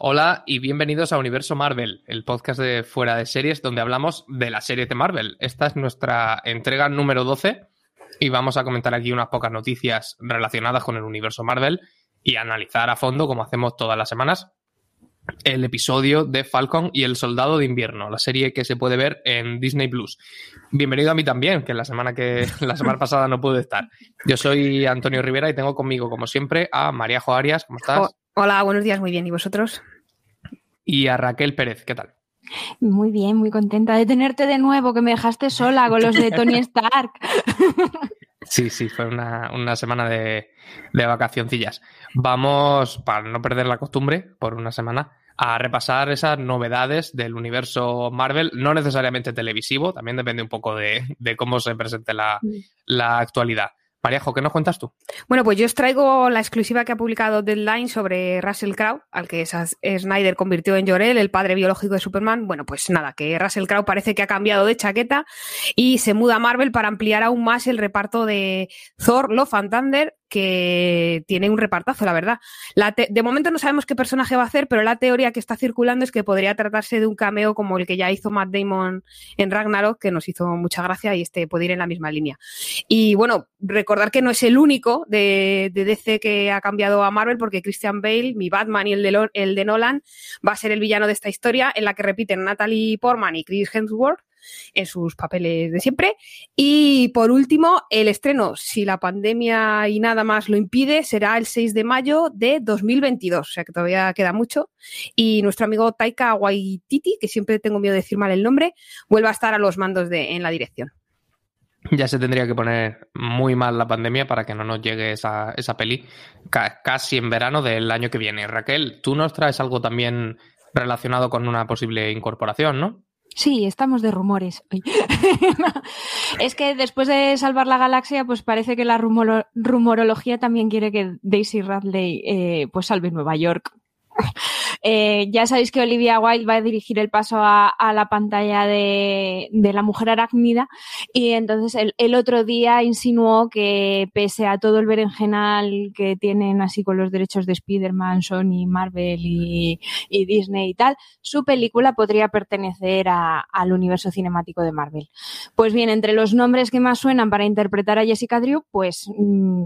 Hola y bienvenidos a Universo Marvel, el podcast de Fuera de Series donde hablamos de la serie de Marvel. Esta es nuestra entrega número 12 y vamos a comentar aquí unas pocas noticias relacionadas con el universo Marvel y analizar a fondo, como hacemos todas las semanas, el episodio de Falcon y el Soldado de Invierno, la serie que se puede ver en Disney Plus. Bienvenido a mí también, que la semana que la semana pasada no pude estar. Yo soy Antonio Rivera y tengo conmigo, como siempre, a María Jo Arias. ¿Cómo estás? hola, buenos días, muy bien. ¿Y vosotros? Y a Raquel Pérez, ¿qué tal? Muy bien, muy contenta de tenerte de nuevo, que me dejaste sola con los de Tony Stark. Sí, sí, fue una, semana de, de vacacioncillas. Vamos, para no perder la costumbre, por una semana, a repasar esas novedades del universo Marvel, no necesariamente televisivo, también depende un poco de, cómo se presente la, la actualidad. Maríajo, ¿qué nos cuentas tú? Bueno, pues yo os traigo la exclusiva que ha publicado Deadline sobre Russell Crowe, al que Snyder convirtió en Jorel, el padre biológico de Superman. Bueno, pues nada, que Russell Crowe parece que ha cambiado de chaqueta y se muda a Marvel para ampliar aún más el reparto de Thor, Love and Thunder que tiene un repartazo, la verdad. de momento no sabemos qué personaje va a hacer, pero la teoría que está circulando es que podría tratarse de un cameo como el que ya hizo Matt Damon en Ragnarok, que nos hizo mucha gracia y este puede ir en la misma línea. Y bueno, recordar que no es el único de, DC que ha cambiado a Marvel, porque Christian Bale, mi Batman y el de, el de Nolan, va a ser el villano de esta historia, en la que repiten Natalie Portman y Chris Hemsworth en sus papeles de siempre. Y por último, el estreno, si la pandemia y nada más lo impide, será el 6 de mayo de 2022, o sea que todavía queda mucho. Y nuestro amigo Taika Waititi, que siempre tengo miedo de decir mal el nombre, vuelve a estar a los mandos de, en la dirección. Ya se tendría que poner muy mal la pandemia para que no nos llegue esa, esa peli casi en verano del año que viene. Raquel, tú nos traes algo también relacionado con una posible incorporación, ¿no? Sí, estamos de rumores. es que después de salvar la galaxia, pues parece que la rumorología también quiere que Daisy Radley eh, pues salve Nueva York. Eh, ya sabéis que Olivia Wilde va a dirigir el paso a, la pantalla de, la mujer arácnida y entonces el, otro día insinuó que pese a todo el berenjenal que tienen así con los derechos de Spider-Man, Sony, Marvel y, Disney y tal, su película podría pertenecer al universo cinemático de Marvel. Pues bien, entre los nombres que más suenan para interpretar a Jessica Drew, pues mm,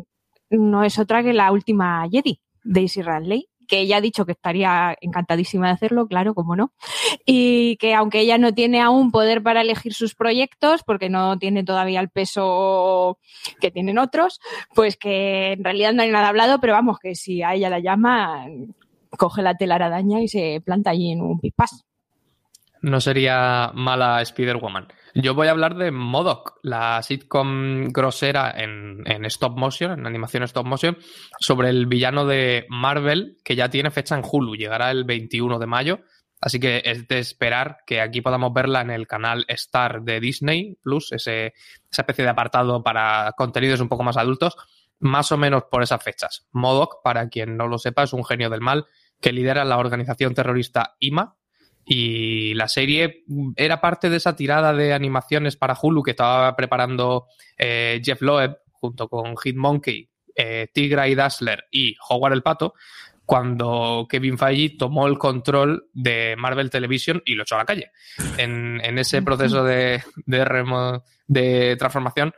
no es otra que la última Jedi, Daisy Radley que ella ha dicho que estaría encantadísima de hacerlo, claro, como no, y que aunque ella no tiene aún poder para elegir sus proyectos, porque no tiene todavía el peso que tienen otros, pues que en realidad no hay nada hablado, pero vamos, que si a ella la llama, coge la telaraña y se planta allí en un pispás. No sería mala Spider-Woman. Yo voy a hablar de Modoc, la sitcom grosera en, stop motion, en animación stop motion, sobre el villano de Marvel, que ya tiene fecha en Hulu, llegará el 21 de mayo. Así que es de esperar que aquí podamos verla en el canal Star de Disney Plus, ese, esa especie de apartado para contenidos un poco más adultos, más o menos por esas fechas. Modoc, para quien no lo sepa, es un genio del mal que lidera la organización terrorista IMA, y la serie era parte de esa tirada de animaciones para Hulu que estaba preparando eh, Jeff Loeb junto con Hitmonkey, eh, Tigra y Dazzler y Howard el Pato, cuando Kevin Feige tomó el control de Marvel Television y lo echó a la calle. En, ese proceso de, de, transformación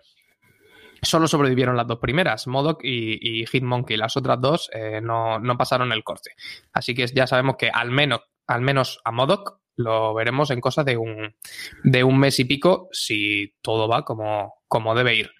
solo sobrevivieron las dos primeras, Modoc y, y Hitmonkey. Las otras dos eh, no, no, pasaron el corte. Así que ya sabemos que al menos al menos a Modoc, lo veremos en cosa de un, de un mes y pico si todo va como, como debe ir.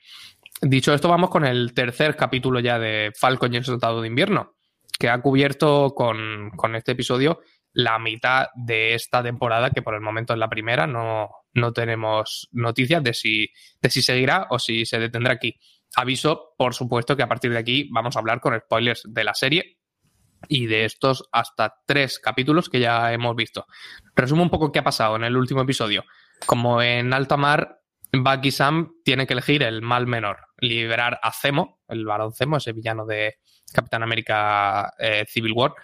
Dicho esto, vamos con el tercer capítulo ya de Falcon y el Soldado de Invierno, que ha cubierto con, con, este episodio la mitad de esta temporada, que por el momento es la primera, no, no tenemos noticias de si, de si seguirá o si se detendrá aquí. Aviso, por supuesto, que a partir de aquí vamos a hablar con spoilers de la serie y de estos hasta tres capítulos que ya hemos visto. Resumo un poco qué ha pasado en el último episodio. Como en alta mar, Bucky y Sam tienen que elegir el mal menor, liberar a Zemo, el varón Zemo, ese villano de Capitán América eh, Civil War,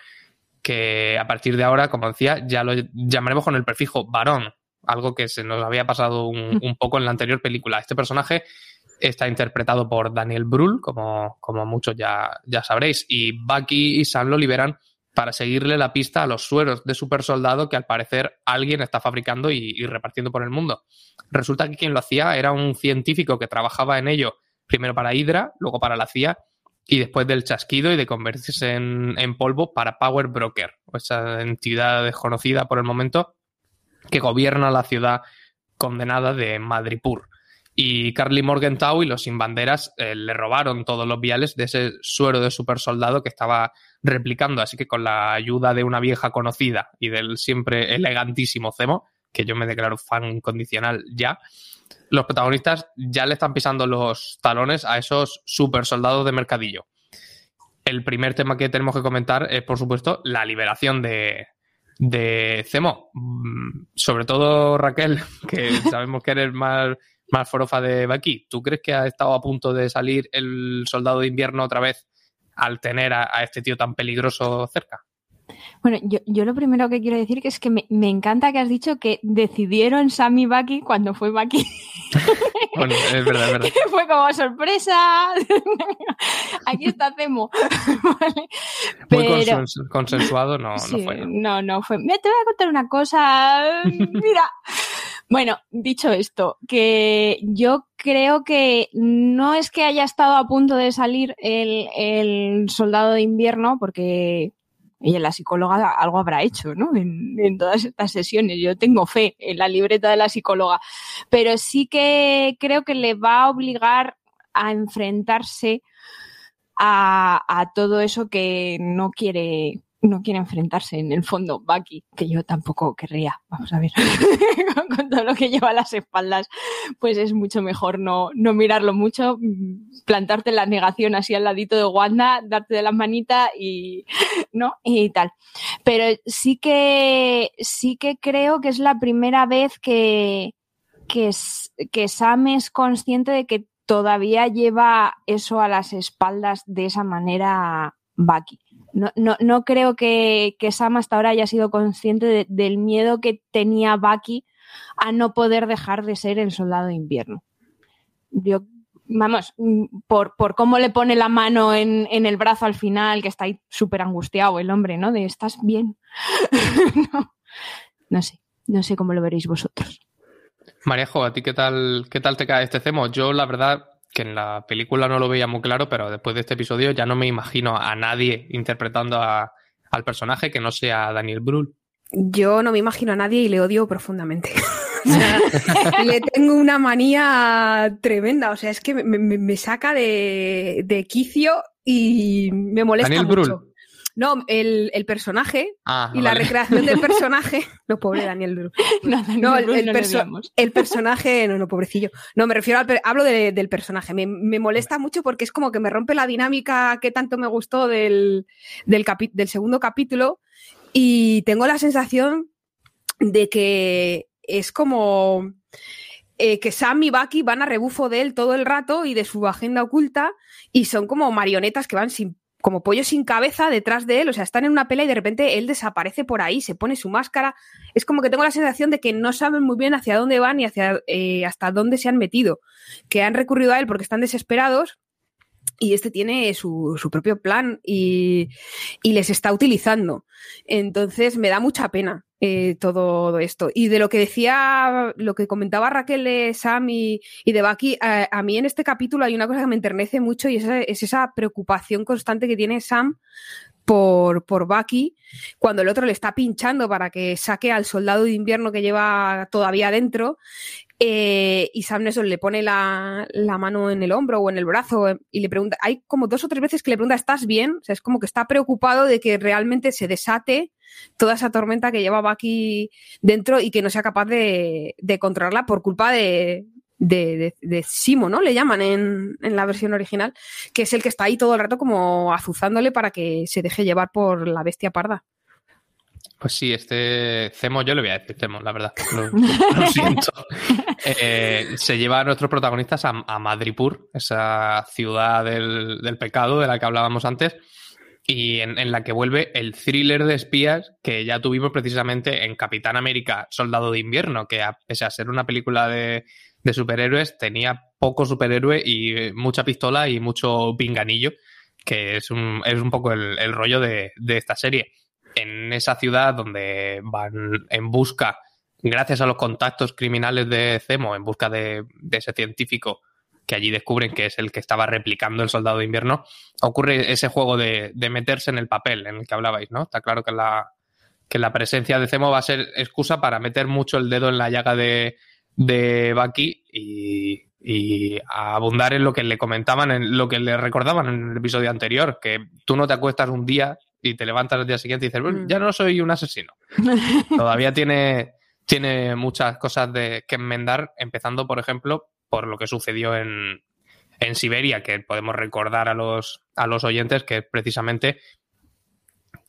que a partir de ahora, como decía, ya lo llamaremos con el prefijo varón, algo que se nos había pasado un, un poco en la anterior película. Este personaje está interpretado por Daniel Brühl, como, como muchos ya, ya sabréis, y Bucky y Sam lo liberan para seguirle la pista a los sueros de super soldado que al parecer alguien está fabricando y, y, repartiendo por el mundo. Resulta que quien lo hacía era un científico que trabajaba en ello, primero para Hydra, luego para la CIA, y después del chasquido y de convertirse en, en polvo para Power Broker, esa entidad desconocida por el momento que gobierna la ciudad condenada de Madripur. Y Carly Morgenthau y los sin banderas eh, le robaron todos los viales de ese suero de super soldado que estaba replicando. Así que con la ayuda de una vieja conocida y del siempre elegantísimo Zemo, que yo me declaro fan incondicional ya, los protagonistas ya le están pisando los talones a esos super soldados de mercadillo. El primer tema que tenemos que comentar es, por supuesto, la liberación de, de Cemo. Mm, sobre todo Raquel, que sabemos que eres más, más forofa de Bucky. ¿Tú crees que ha estado a punto de salir el soldado de invierno otra vez al tener a, a este tío tan peligroso cerca? Bueno, yo, yo, lo primero que quiero decir que es que me, me, encanta que has dicho que decidieron Sammy Bucky cuando fue Bucky. bueno, es verdad, es verdad. fue como sorpresa. Aquí está Cemo. vale. Muy Pero, consensuado, no, sí, no fue. No, no fue. Mira, te voy a contar una cosa. Mira. Bueno, dicho esto, que yo creo que no es que haya estado a punto de salir el, soldado de invierno, porque ella, la psicóloga, algo habrá hecho, ¿no? En, todas estas sesiones. Yo tengo fe en la libreta de la psicóloga. Pero sí que creo que le va a obligar a enfrentarse a todo eso que no quiere no quiere enfrentarse en el fondo Bucky, que yo tampoco querría. Vamos a ver, con todo lo que lleva a las espaldas, pues es mucho mejor no, no mirarlo mucho, plantarte la negación así al ladito de Wanda, darte de las manitas y, ¿no? Y tal. Pero sí que, sí que creo que es la primera vez que, que, que Sam es consciente de que todavía lleva eso a las espaldas de esa manera Bucky no, no, no creo que, que, Sam hasta ahora haya sido consciente de, del miedo que tenía Bucky a no poder dejar de ser el soldado de invierno. Yo, vamos, por, por cómo le pone la mano en, en, el brazo al final, que está ahí súper angustiado el hombre, ¿no? De estás bien. no, no sé, no sé cómo lo veréis vosotros. Marejo, ¿a ti qué tal, qué tal te cae este cemo? Yo, la verdad, que en la película no lo veía muy claro, pero después de este episodio ya no me imagino a nadie interpretando a, al personaje que no sea Daniel Brühl. Yo no me imagino a nadie y le odio profundamente. o sea, le tengo una manía tremenda. O sea, es que me, me, me saca de, de, quicio y me molesta Daniel mucho. Brühl. No, el, el personaje ah, y vale. la recreación del personaje. No, pobre Daniel. No, Daniel No, el, el, no perso el personaje, no, no, pobrecillo. No, me refiero al, per- hablo de- del personaje. Me, me molesta mucho porque es como que me rompe la dinámica que tanto me gustó del, del, capi- del segundo capítulo y tengo la sensación de que es como eh, que Sam y Bucky van a rebufo de él todo el rato y de su agenda oculta y son como marionetas que van sin como pollo sin cabeza detrás de él, o sea, están en una pelea y de repente él desaparece por ahí, se pone su máscara. Es como que tengo la sensación de que no saben muy bien hacia dónde van y hacia eh, hasta dónde se han metido, que han recurrido a él porque están desesperados y este tiene su, su propio plan y, y, les está utilizando. Entonces me da mucha pena eh, todo esto. Y de lo que decía, lo que comentaba Raquel de Sam y, y de Bucky, a, a, mí en este capítulo hay una cosa que me enternece mucho y es, es esa preocupación constante que tiene Sam por, por Bucky cuando el otro le está pinchando para que saque al soldado de invierno que lleva todavía dentro eh, y Sam Nelson le pone la, la, mano en el hombro o en el brazo eh, y le pregunta, hay como dos o tres veces que le pregunta, ¿estás bien? O sea, es como que está preocupado de que realmente se desate toda esa tormenta que llevaba aquí dentro y que no sea capaz de, de controlarla por culpa de, de, de, de, Simo, ¿no? Le llaman en, en, la versión original, que es el que está ahí todo el rato como azuzándole para que se deje llevar por la bestia parda. Pues sí, este Cemo, yo le voy a decir Cemo, la verdad. Lo, lo siento. Eh, se lleva a nuestros protagonistas a, a Madripur, esa ciudad del, del, pecado de la que hablábamos antes, y en, la que vuelve el thriller de espías que ya tuvimos precisamente en Capitán América, Soldado de Invierno, que a, pese a ser una película de, de superhéroes, tenía poco superhéroe y mucha pistola y mucho pinganillo que es un, es un poco el, el rollo de, de esta serie. En esa ciudad donde van en busca, gracias a los contactos criminales de Zemo, en busca de, de ese científico que allí descubren que es el que estaba replicando el soldado de invierno, ocurre ese juego de, de meterse en el papel en el que hablabais, ¿no? Está claro que la, que la presencia de Zemo va a ser excusa para meter mucho el dedo en la llaga de, de Bucky y, y a abundar en lo que le comentaban, en lo que le recordaban en el episodio anterior, que tú no te acuestas un día y te levantas el día siguiente y dices, bueno, Mm. ya no soy un asesino. Todavía tiene, tiene muchas cosas de, que enmendar, empezando, por ejemplo, por lo que sucedió en, en Siberia, que podemos recordar a los, a los oyentes que precisamente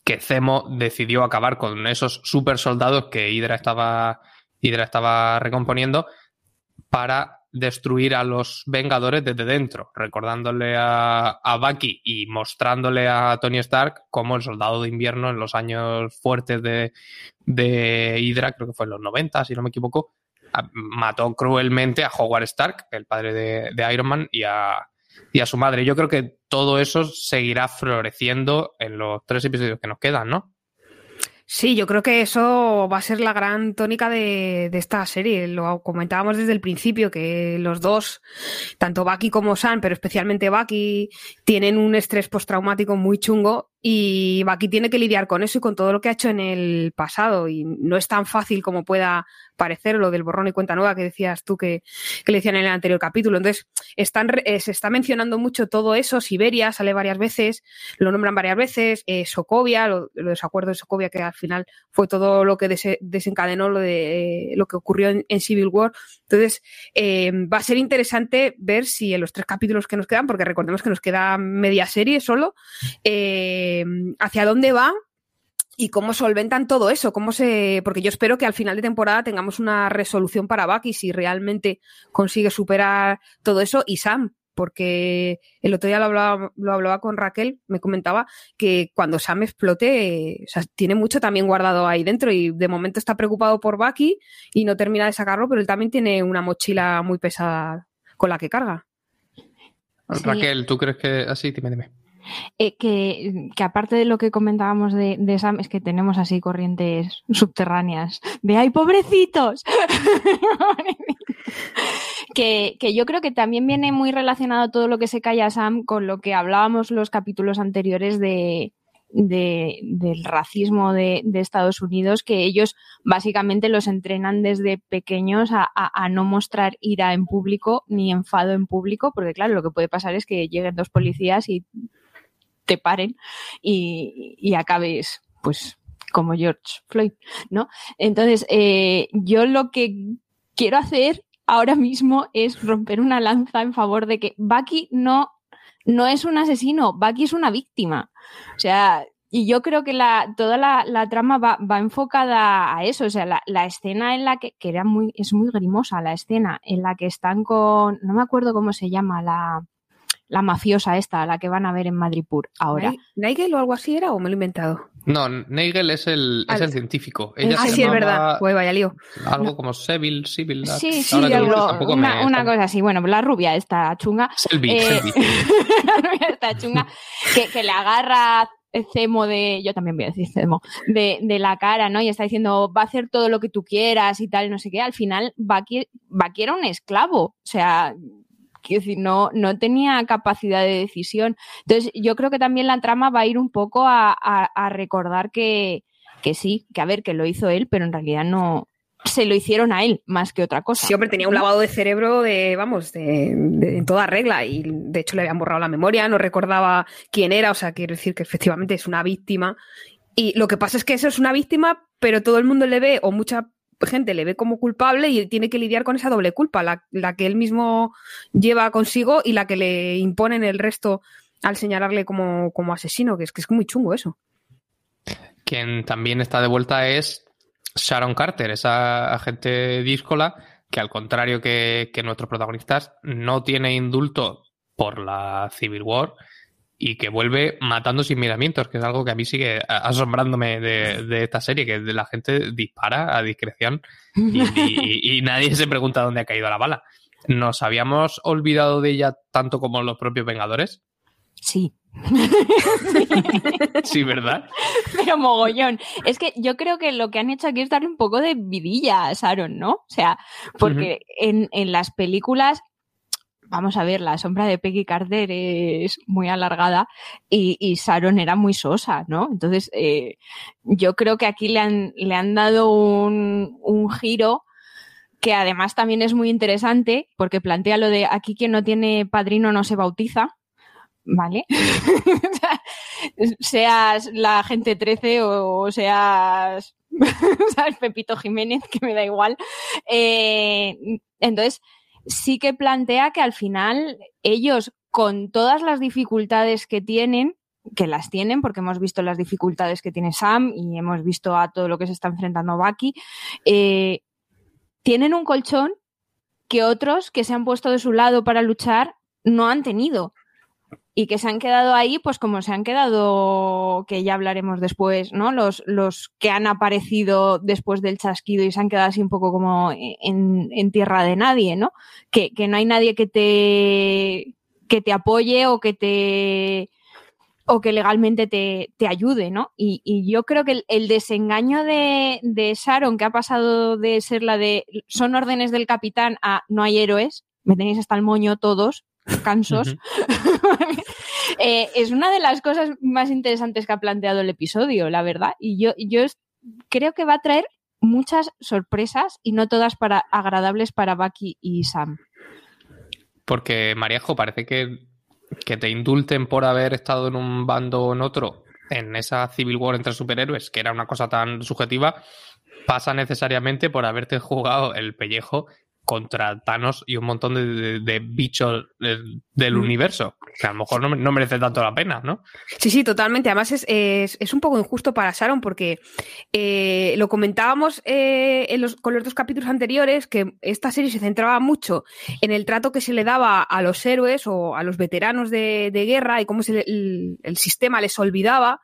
que Zemo decidió acabar con esos super soldados que Hydra estaba, Hydra estaba recomponiendo para destruir a los Vengadores desde dentro, recordándole a, a Bucky y mostrándole a Tony Stark como el soldado de invierno en los años fuertes de, de Hydra, creo que fue en los 90, si no me equivoco, mató cruelmente a Howard Stark, el padre de, de Iron Man, y a, y a su madre. Yo creo que todo eso seguirá floreciendo en los tres episodios que nos quedan, ¿no? Sí, yo creo que eso va a ser la gran tónica de, de esta serie. Lo comentábamos desde el principio, que los dos, tanto Bucky como Sam, pero especialmente Bucky, tienen un estrés postraumático muy chungo y Bucky tiene que lidiar con eso y con todo lo que ha hecho en el pasado. Y no es tan fácil como pueda parecer lo del borrón y cuenta nueva que decías tú que, que le decían en el anterior capítulo. Entonces, están, eh, se está mencionando mucho todo eso. Siberia sale varias veces, lo nombran varias veces. eh, Sokovia, lo, lo de desacuerdo de Sokovia, que al final fue todo lo que dese- desencadenó lo de eh, lo que ocurrió en, en Civil War. Entonces, eh, va a ser interesante ver si en los tres capítulos que nos quedan, porque recordemos que nos queda media serie solo, hacia dónde va y cómo solventan todo eso, cómo se, porque yo espero que al final de temporada tengamos una resolución para Bucky si realmente consigue superar todo eso y Sam, porque el otro día lo hablaba, lo hablaba con Raquel, me comentaba que cuando Sam explote, eh, o sea, tiene mucho también guardado ahí dentro y de momento está preocupado por Bucky y no termina de sacarlo, pero él también tiene una mochila muy pesada con la que carga. Sí. Raquel, ¿tú crees que así? Dime, dime. Eh, que, que aparte de lo que comentábamos de, Sam, es que tenemos así corrientes subterráneas de ¡ay, pobrecitos! que, que yo creo que también viene muy relacionado todo lo que se calla Sam con lo que hablábamos los capítulos anteriores de, de- del racismo de, Estados Unidos, que ellos básicamente los entrenan desde pequeños a no mostrar ira en público ni enfado en público, porque claro, lo que puede pasar es que lleguen dos policías y te paren y, y acabes, pues, como George Floyd, ¿no? Entonces, eh, yo lo que quiero hacer ahora mismo es romper una lanza en favor de que Bucky no, no es un asesino, Bucky es una víctima. O sea, y yo creo que la, toda la, la trama va, va enfocada a eso. O sea, la, la escena en la que, que era muy, es muy grimosa, la escena en la que están con, no me acuerdo cómo se llama, la, la mafiosa esta, la que van a ver en Madripur ahora. Ni- ¿Nigel o algo así era o me lo he inventado? No, Nagel es el, es Ah, el científico. Ella ah, se sí, es verdad. Pues vaya lío. Algo No. como Seville, Civil. Sí, sí, algo- una, me- una cosa así. Bueno, la rubia esta chunga. Selby, eh, Selby. la rubia esta chunga que, que le agarra Cemo de, yo también voy a decir Cemo, de, de la cara, ¿no? Y está diciendo, va a hacer todo lo que tú quieras y tal, no sé qué. Al final, Bucky, Bucky era un esclavo. O sea, quiero decir, no, no tenía capacidad de decisión. Entonces, yo creo que también la trama va a ir un poco a, a- a recordar que, que sí, que a ver, que lo hizo él, pero en realidad no se lo hicieron a él más que otra cosa. Sí, hombre, tenía un lavado de cerebro de, vamos, de, de- en toda regla y de hecho le habían borrado la memoria, no recordaba quién era, o sea, quiero decir que efectivamente es una víctima. Y lo que pasa es que eso es una víctima, pero todo el mundo le ve, o mucha gente le ve como culpable y tiene que lidiar con esa doble culpa, la, que él mismo lleva consigo y la que le imponen el resto al señalarle como, como asesino, que es que es muy chungo eso. Quien también está de vuelta es Sharon Carter, esa agente díscola que al contrario que nuestros protagonistas no tiene indulto por la Civil War y que vuelve matando sin miramientos, que es algo que a mí sigue asombrándome de, de esta serie, que la gente dispara a discreción y, y- y nadie se pregunta dónde ha caído la bala. ¿Nos habíamos olvidado de ella tanto como los propios Vengadores? Sí, sí, ¿verdad? Pero mogollón. Es que yo creo que lo que han hecho aquí es darle un poco de vidilla a Sharon, ¿no? O sea, porque en, en, las películas, vamos a ver, la sombra de Peggy Carter es muy alargada y, y Sharon era muy sosa, ¿no? Entonces, eh, yo creo que aquí le han, le han dado un, giro que además también es muy interesante porque plantea lo de aquí quien no tiene padrino no se bautiza, ¿vale? seas la gente 13 o seas. Pepito Jiménez, que me da igual. Eh, entonces, sí que plantea que al final ellos, con todas las dificultades que tienen, que las tienen, porque hemos visto las dificultades que tiene Sam y hemos visto a todo lo que se está enfrentando Bucky, eh, tienen un colchón que otros que se han puesto de su lado para luchar no han tenido. Y que se han quedado ahí, pues como se han quedado, que ya hablaremos después, ¿no? Los, los que han aparecido después del chasquido y se han quedado así un poco como en, tierra de nadie, ¿no? Que, que no hay nadie que te, que te apoye o que te, o que legalmente te, te ayude, ¿no? Y, y, yo creo que el, desengaño de, de, Sharon, que ha pasado de ser la de son órdenes del capitán a no hay héroes, me tenéis hasta el moño todos, cansos, eh, es una de las cosas más interesantes que ha planteado el episodio, la verdad. Y yo, yo creo que va a traer muchas sorpresas y no todas para agradables para Bucky y Sam. Porque Mariajo parece que que te indulten por haber estado en un bando o en otro en esa Civil War entre superhéroes, que era una cosa tan subjetiva, pasa necesariamente por haberte jugado el pellejo contra Thanos y un montón de, bichos del, mm. universo. Que a lo mejor no, merece tanto la pena, ¿no? Sí, sí, totalmente. Además es, es, un poco injusto para Sharon porque eh, lo comentábamos eh, en los, con los dos capítulos anteriores que esta serie se centraba mucho en el trato que se le daba a los héroes o a los veteranos de, guerra y cómo se el, el sistema les olvidaba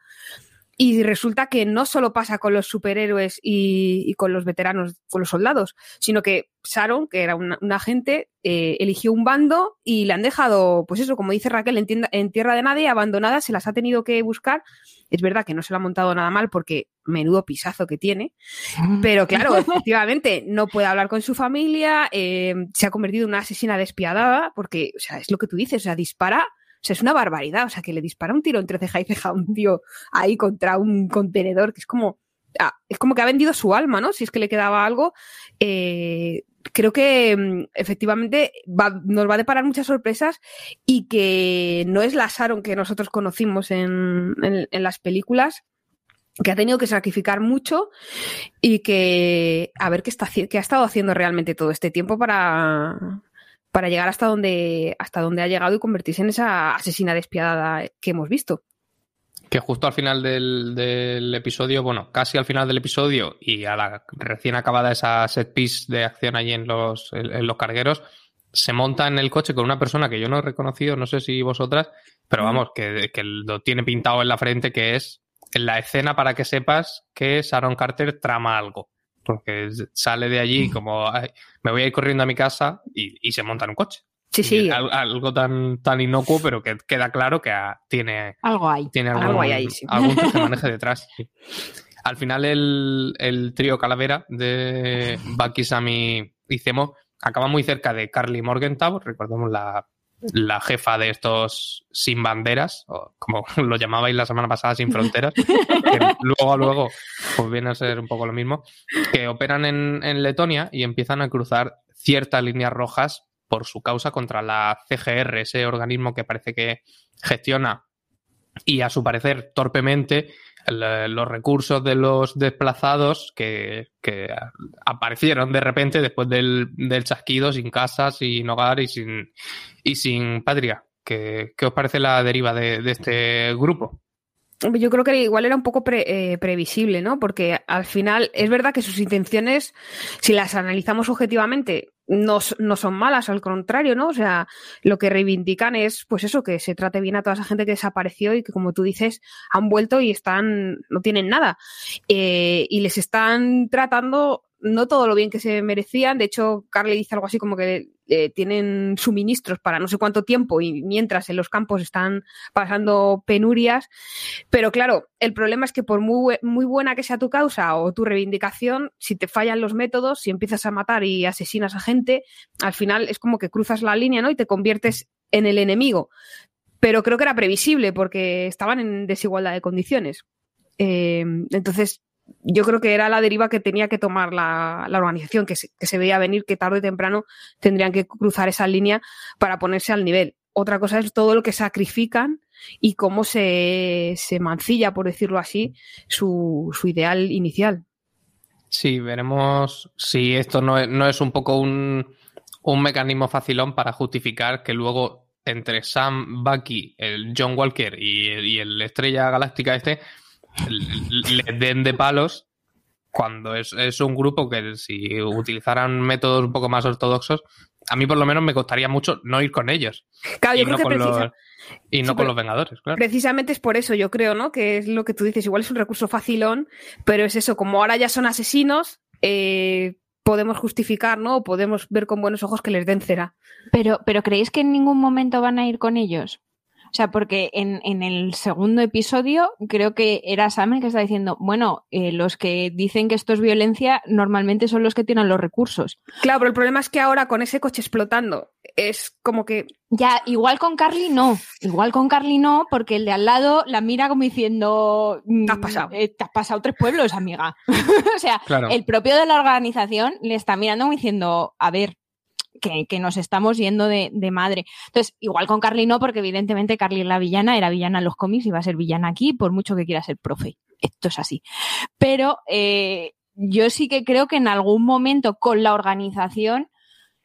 y resulta que no solo pasa con los superhéroes y, con los veteranos, con los soldados, sino que Sharon, que era un agente, eh, eligió un bando y le han dejado, pues eso, como dice Raquel, en, en, tierra de nadie, abandonada, se las ha tenido que buscar. Es verdad que no se lo ha montado nada mal porque menudo pisazo que tiene, pero claro, efectivamente, no puede hablar con su familia, eh, se ha convertido en una asesina despiadada, porque, o sea, es lo que tú dices, o sea, dispara o sea, es una barbaridad. O sea, que le dispara un tiro entre ceja y ceja a un tío ahí contra un contenedor, que es como. Ah, es como que ha vendido su alma, ¿no? Si es que le quedaba algo. Eh, creo que mm, efectivamente nos va a deparar muchas sorpresas y que no es la Sharon que nosotros conocimos en, las películas que ha tenido que sacrificar mucho y que a ver qué está qué ha estado haciendo realmente todo este tiempo para para llegar hasta donde, hasta donde ha llegado y convertirse en esa asesina despiadada que hemos visto. Que justo al final del, episodio, bueno, casi al final del episodio y a la recién acabada esa set piece de acción allí en los, en, los cargueros, se monta en el coche con una persona que yo no he reconocido, no sé si vosotras, pero vamos, que, que lo tiene pintado en la frente, que es en la escena para que sepas que Sharon Carter trama algo porque sale de allí como me voy a ir corriendo a mi casa y, se monta en un coche. Sí, sí. Algo tan, tan inocuo, pero que queda claro que tiene algo ahí. Tiene algún, ahí, algún que maneje detrás. Al final el, el, trío calavera de Bucky, Sammy y Zemo acaba muy cerca de Carly Morgenthau, recordemos la la jefa de estos sin banderas, o como lo llamabais la semana pasada, sin fronteras, que luego a luego pues viene a ser un poco lo mismo, que operan en, en Letonia y empiezan a cruzar ciertas líneas rojas por su causa contra la CGR, ese organismo que parece que gestiona y a su parecer torpemente los recursos de los desplazados que, aparecieron de repente después del, chasquido, sin casa, sin hogar y sin, y sin patria. ¿Qué, os parece la deriva de, este grupo? Yo creo que igual era un poco eh, previsible, ¿no? Porque al final es verdad que sus intenciones, si las analizamos objetivamente, no, no, son malas, al contrario, ¿no? O sea, lo que reivindican es, pues eso, que se trate bien a toda esa gente que desapareció y que, como tú dices, han vuelto y están, no tienen nada. Eh, y les están tratando no todo lo bien que se merecían. De hecho, Carly dice algo así como que eh, tienen suministros para no sé cuánto tiempo y mientras en los campos están pasando penurias. Pero claro, el problema es que por muy, muy buena que sea tu causa o tu reivindicación, si te fallan los métodos, si empiezas a matar y asesinas a gente, al final es como que cruzas la línea ¿no? y te conviertes en el enemigo. Pero creo que era previsible porque estaban en desigualdad de condiciones. Eh, entonces, yo creo que era la deriva que tenía que tomar la, organización, que se, veía venir que tarde o temprano tendrían que cruzar esa línea para ponerse al nivel. Otra cosa es todo lo que sacrifican y cómo se, mancilla, por decirlo así, su, ideal inicial. Sí, veremos si esto no es, un poco un, mecanismo facilón para justificar que luego entre Sam, Bucky, el John Walker y, y el Estrella Galáctica este le den de palos cuando es, un grupo que si utilizaran métodos un poco más ortodoxos, a mí por lo menos me costaría mucho no ir con ellos. y no con los, y no con los Vengadores, claro. Precisamente es por eso, yo creo, ¿no? Que es lo que tú dices, igual es un recurso facilón, pero es eso, como ahora ya son asesinos, eh, podemos justificar, ¿no? O podemos ver con buenos ojos que les den cera. Pero, pero ¿creéis que en ningún momento van a ir con ellos? O sea, porque en, en, el segundo episodio creo que era Sam el que está diciendo, bueno, eh, los que dicen que esto es violencia normalmente son los que tienen los recursos. Claro, pero el problema es que ahora con ese coche explotando es como que... Ya, igual con Carly no, igual con Carly no, porque el de al lado la mira como diciendo... Te has pasado. Eh, te has pasado tres pueblos, amiga. o sea, el propio de la organización le está mirando como diciendo, a ver, que, nos estamos yendo de, madre. Entonces, igual con Carly no, porque evidentemente Carly la villana, era villana en los cómics y va a ser villana aquí, por mucho que quiera ser profe. Esto es así. Pero eh, yo sí que creo que en algún momento con la organización,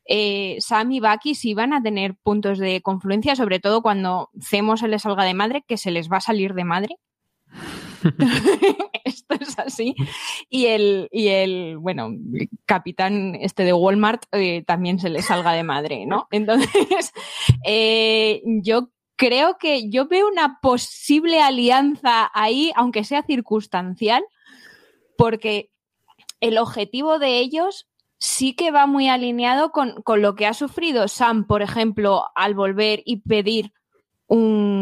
eh, Sam y Bucky sí van a tener puntos de confluencia, sobre todo cuando Zemo se les salga de madre, que se les va a salir de madre. Esto es así. Y el, y el, bueno, capitán este de Walmart eh, también se le salga de madre, ¿no? Entonces, eh, yo creo que yo veo una posible alianza ahí, aunque sea circunstancial, porque el objetivo de ellos sí que va muy alineado con, con lo que ha sufrido Sam, por ejemplo, al volver y pedir un,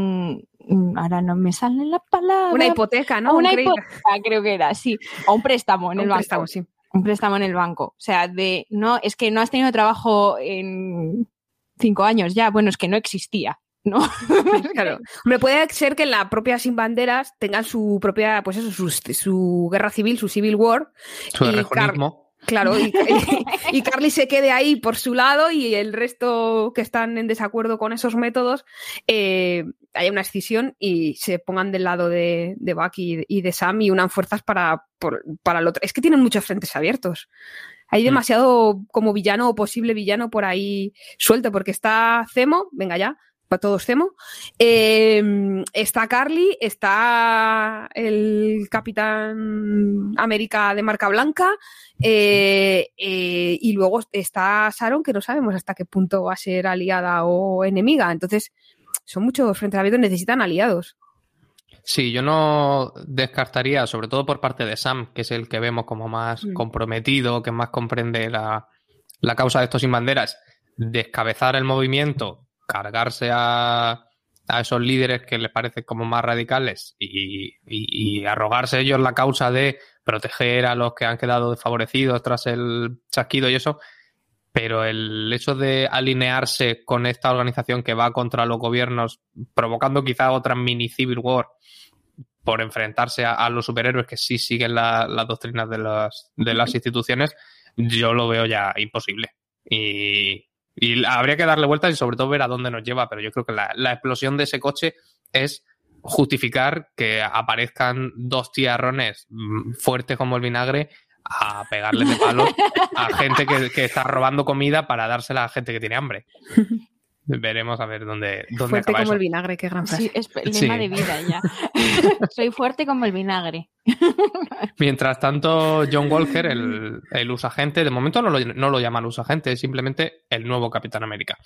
ahora no me sale la palabra. Una hipoteca, ¿no? Una hipoteca, creo que era, sí. O un préstamo en el banco. Préstamo, sí. Un préstamo en el banco. O sea, de no, es que no has tenido trabajo en cinco años ya. Bueno, es que no existía. ¿no? claro. Me puede ser que en la propia Sin Banderas tengan su propia, pues eso, su, guerra civil, su civil war. Su y Claro, y, Carly se quede ahí por su lado y el resto que están en desacuerdo con esos métodos eh, haya una escisión y se pongan del lado de, de Bucky y de Sam y unan fuerzas para, para el otro. Es que tienen muchos frentes abiertos. Hay mm. demasiado como villano o posible villano por ahí suelto, porque está Zemo, venga ya, para todos Cemo. Em, está Carly, está el Capitán América de marca blanca eh, eh, y luego está Sharon, que no sabemos hasta qué punto va a ser aliada o enemiga. Entonces, son muchos frentes abiertos, necesitan aliados. Sí, yo no descartaría, sobre todo por parte de Sam, que es el que vemos como más mm. comprometido, que más comprende la, la causa de estos sin banderas, descabezar el movimiento cargarse a, esos líderes que les parecen como más radicales y, arrogarse ellos la causa de proteger a los que han quedado desfavorecidos tras el chasquido y eso, pero el hecho de alinearse con esta organización que va contra los gobiernos, provocando quizá otra mini civil war por enfrentarse a, los superhéroes que sí siguen las doctrinas de las, de las instituciones, yo lo veo ya imposible. Y, y habría que darle vueltas y sobre todo ver a dónde nos lleva, pero yo creo que la, explosión de ese coche es justificar que aparezcan dos tiarrones mm, fuertes como el vinagre a pegarle de palo a gente que, que, está robando comida para dársela a gente que tiene hambre. Veremos a ver dónde, dónde fuerte como el vinagre, qué gran frase. Sí, es lema de vida ya. Soy fuerte como el vinagre. Mientras tanto, John Walker, el, el usagente, de momento no lo, no lo llaman usagente, es simplemente el nuevo Capitán América.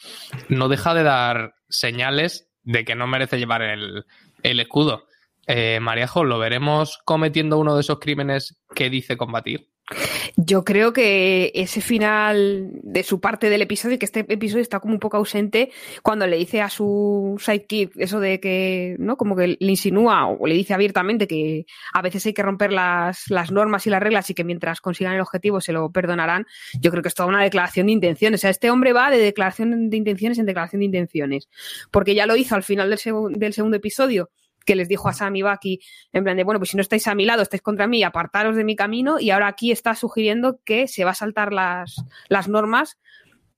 No deja de dar señales de que no merece llevar el, el escudo. Eh, Mariajo, ¿lo veremos cometiendo uno de esos crímenes que dice combatir? Yo creo que ese final de su parte del episodio, que este episodio está como un poco ausente, cuando le dice a su sidekick eso de que, ¿no? Como que le insinúa o le dice abiertamente que a veces hay que romper las, las normas y las reglas y que mientras consigan el objetivo se lo perdonarán. Yo creo que es toda una declaración de intenciones. O sea, este hombre va de declaración de intenciones en declaración de intenciones. Porque ya lo hizo al final del, del segundo episodio que les dijo a Sam y Bucky, en plan de, bueno, pues si no estáis a mi lado, estáis contra mí, apartaros de mi camino, y ahora aquí está sugiriendo que se va a saltar las, las normas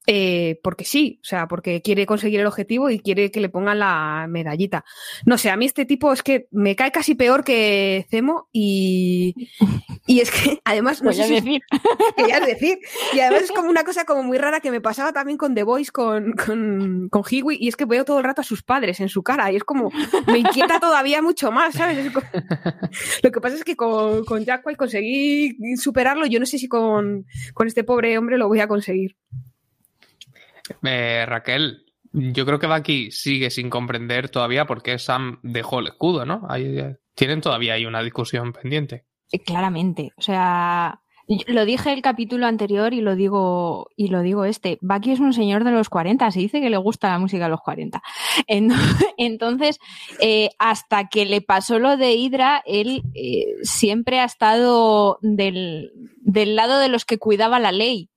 eh, porque sí, o sea, porque quiere conseguir el objetivo y quiere que le pongan la medallita. No sé, a mí este tipo es que me cae casi peor que Cemo y, y es que además no sé decir. decir. Y además es como una cosa como muy rara que me pasaba también con The Voice, con, con, con Hiwi, y es que veo todo el rato a sus padres en su cara y es como, me inquieta todavía mucho más, ¿sabes? Lo que pasa es que con, con Jack White conseguí superarlo, yo no sé si con, con este pobre hombre lo voy a conseguir. Eh, Raquel, yo creo que Bucky sigue sin comprender todavía por qué Sam dejó el escudo, ¿no? tienen todavía ahí una discusión pendiente. Eh, claramente, o sea, lo dije el capítulo anterior y lo digo y lo digo este. Bucky es un señor de los 40, se dice que le gusta la música a los 40. Entonces, eh, hasta que le pasó lo de Hydra, él siempre ha estado del, del lado de los que cuidaba la ley.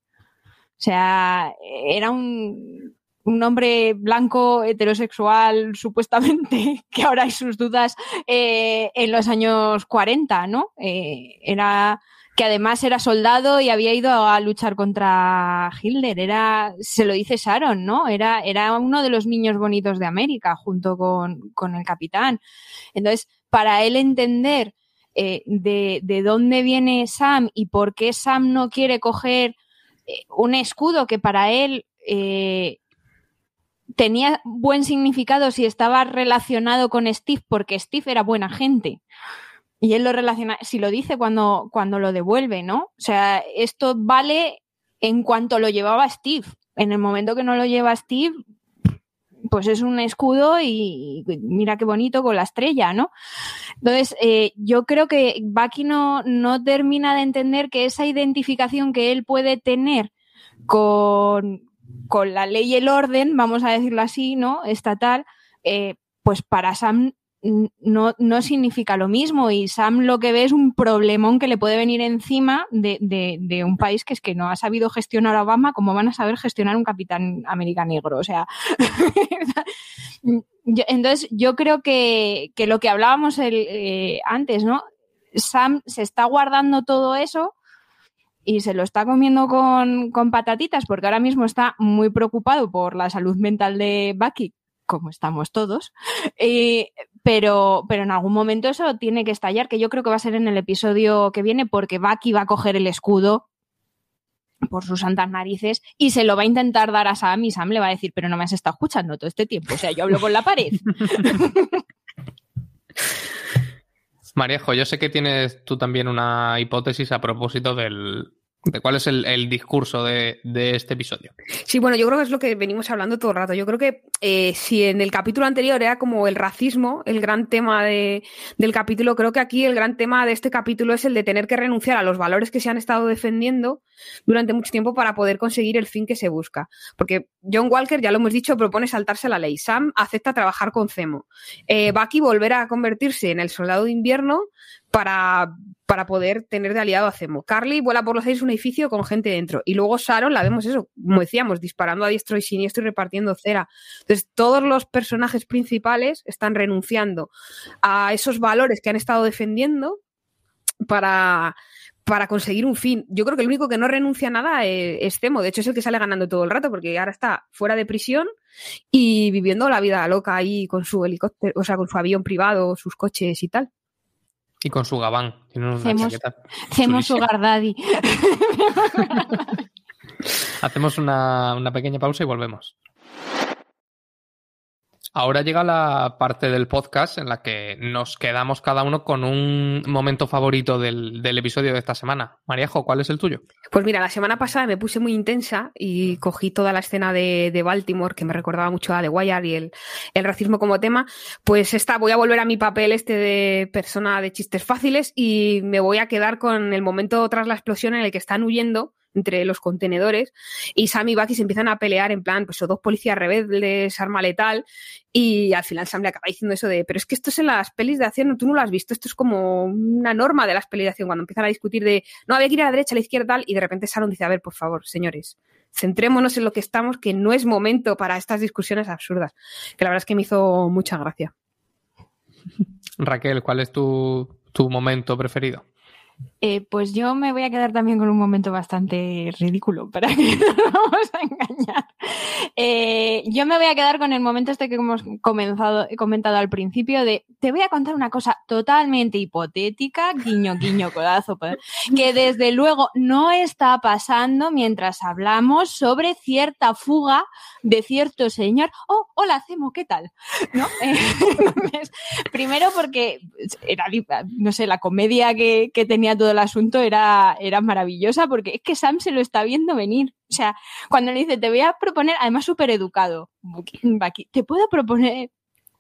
O sea, era un, un hombre blanco, heterosexual, supuestamente, que ahora hay sus dudas, eh, en los años 40, ¿no? Eh, era que además era soldado y había ido a luchar contra Hitler. Era, se lo dice Sharon, ¿no? Era, era uno de los niños bonitos de América junto con, con el capitán. Entonces, para él entender eh, de, de dónde viene Sam y por qué Sam no quiere coger un escudo que para él eh, tenía buen significado si estaba relacionado con Steve, porque Steve era buena gente. Y él lo relaciona, si lo dice cuando, cuando lo devuelve, ¿no? O sea, esto vale en cuanto lo llevaba Steve. En el momento que no lo lleva Steve, pues es un escudo y mira qué bonito con la estrella, ¿no? Entonces, eh, yo creo que Bucky no, no termina de entender que esa identificación que él puede tener con, con la ley y el orden, vamos a decirlo así, ¿no? Estatal, eh, pues para Sam no, no significa lo mismo y Sam lo que ve es un problemón que le puede venir encima de, de, un país que es que no ha sabido gestionar a Obama como van a saber gestionar un capitán americano negro. O sea, entonces yo creo que, que, lo que hablábamos el, eh, antes, ¿no? Sam se está guardando todo eso y se lo está comiendo con, con, patatitas porque ahora mismo está muy preocupado por la salud mental de Bucky, como estamos todos, eh, pero, pero en algún momento eso tiene que estallar, que yo creo que va a ser en el episodio que viene, porque Bucky va a coger el escudo por sus santas narices y se lo va a intentar dar a Sam y Sam le va a decir, pero no me has estado escuchando todo este tiempo, o sea, yo hablo con la pared. Marejo, yo sé que tienes tú también una hipótesis a propósito del, ¿Cuál es el, discurso de, este episodio? Sí, bueno, yo creo que es lo que venimos hablando todo el rato. Yo creo que eh, si en el capítulo anterior era como el racismo, el gran tema de, del capítulo, creo que aquí el gran tema de este capítulo es el de tener que renunciar a los valores que se han estado defendiendo durante mucho tiempo para poder conseguir el fin que se busca. Porque John Walker, ya lo hemos dicho, propone saltarse la ley. Sam acepta trabajar con Zemo. Eh, Bucky volverá a convertirse en el soldado de invierno para, para poder tener de aliado a Zemo. Carly vuela por los aires un edificio con gente dentro. Y luego Sharon la vemos eso, como decíamos, disparando a diestro y siniestro y repartiendo cera. Entonces, todos los personajes principales están renunciando a esos valores que han estado defendiendo para, para conseguir un fin. Yo creo que el único que no renuncia a nada es, Zemo. De hecho, es el que sale ganando todo el rato, porque ahora está fuera de prisión y viviendo la vida loca ahí con su helicóptero, o sea, con su avión privado, sus coches y tal. Y con su gabán. Hacemos su Daddy. Hacemos una, una pequeña pausa y volvemos. Ahora llega la parte del podcast en la que nos quedamos cada uno con un momento favorito del, episodio de esta semana. Maríajo, ¿cuál es el tuyo? Pues mira, la semana pasada me puse muy intensa y cogí toda la escena de, Baltimore, que me recordaba mucho a The y el, el, racismo como tema. Pues esta, voy a volver a mi papel este de persona de chistes fáciles y me voy a quedar con el momento tras la explosión en el que están huyendo entre los contenedores y Sam y Bucky se empiezan a pelear en plan, pues son dos policías rebeldes, arma letal y al final Sam le acaba diciendo eso de, pero es que esto es en las pelis de acción, tú no lo has visto, esto es como una norma de las pelis de acción cuando empiezan a discutir de, no, había que ir a la derecha, a la izquierda tal y de repente Sharon dice, a ver, por favor, señores, centrémonos en lo que estamos, que no es momento para estas discusiones absurdas, que la verdad es que me hizo mucha gracia. Raquel, ¿cuál es tu, tu momento preferido? Eh, pues yo me voy a quedar también con un momento bastante ridículo, para que no nos vamos a engañar. Eh, yo me voy a quedar con el momento este que hemos comenzado, comentado al principio de te voy a contar una cosa totalmente hipotética, guiño, guiño, codazo, pues, que desde luego no está pasando mientras hablamos sobre cierta fuga de cierto señor. Oh, hola, Cemo, ¿qué tal? Primero porque era, no sé, la comedia que, que tenía todo el asunto era, era maravillosa porque es que Sam se lo está viendo venir. O sea, cuando le dice, te voy a proponer, además súper educado, te puedo proponer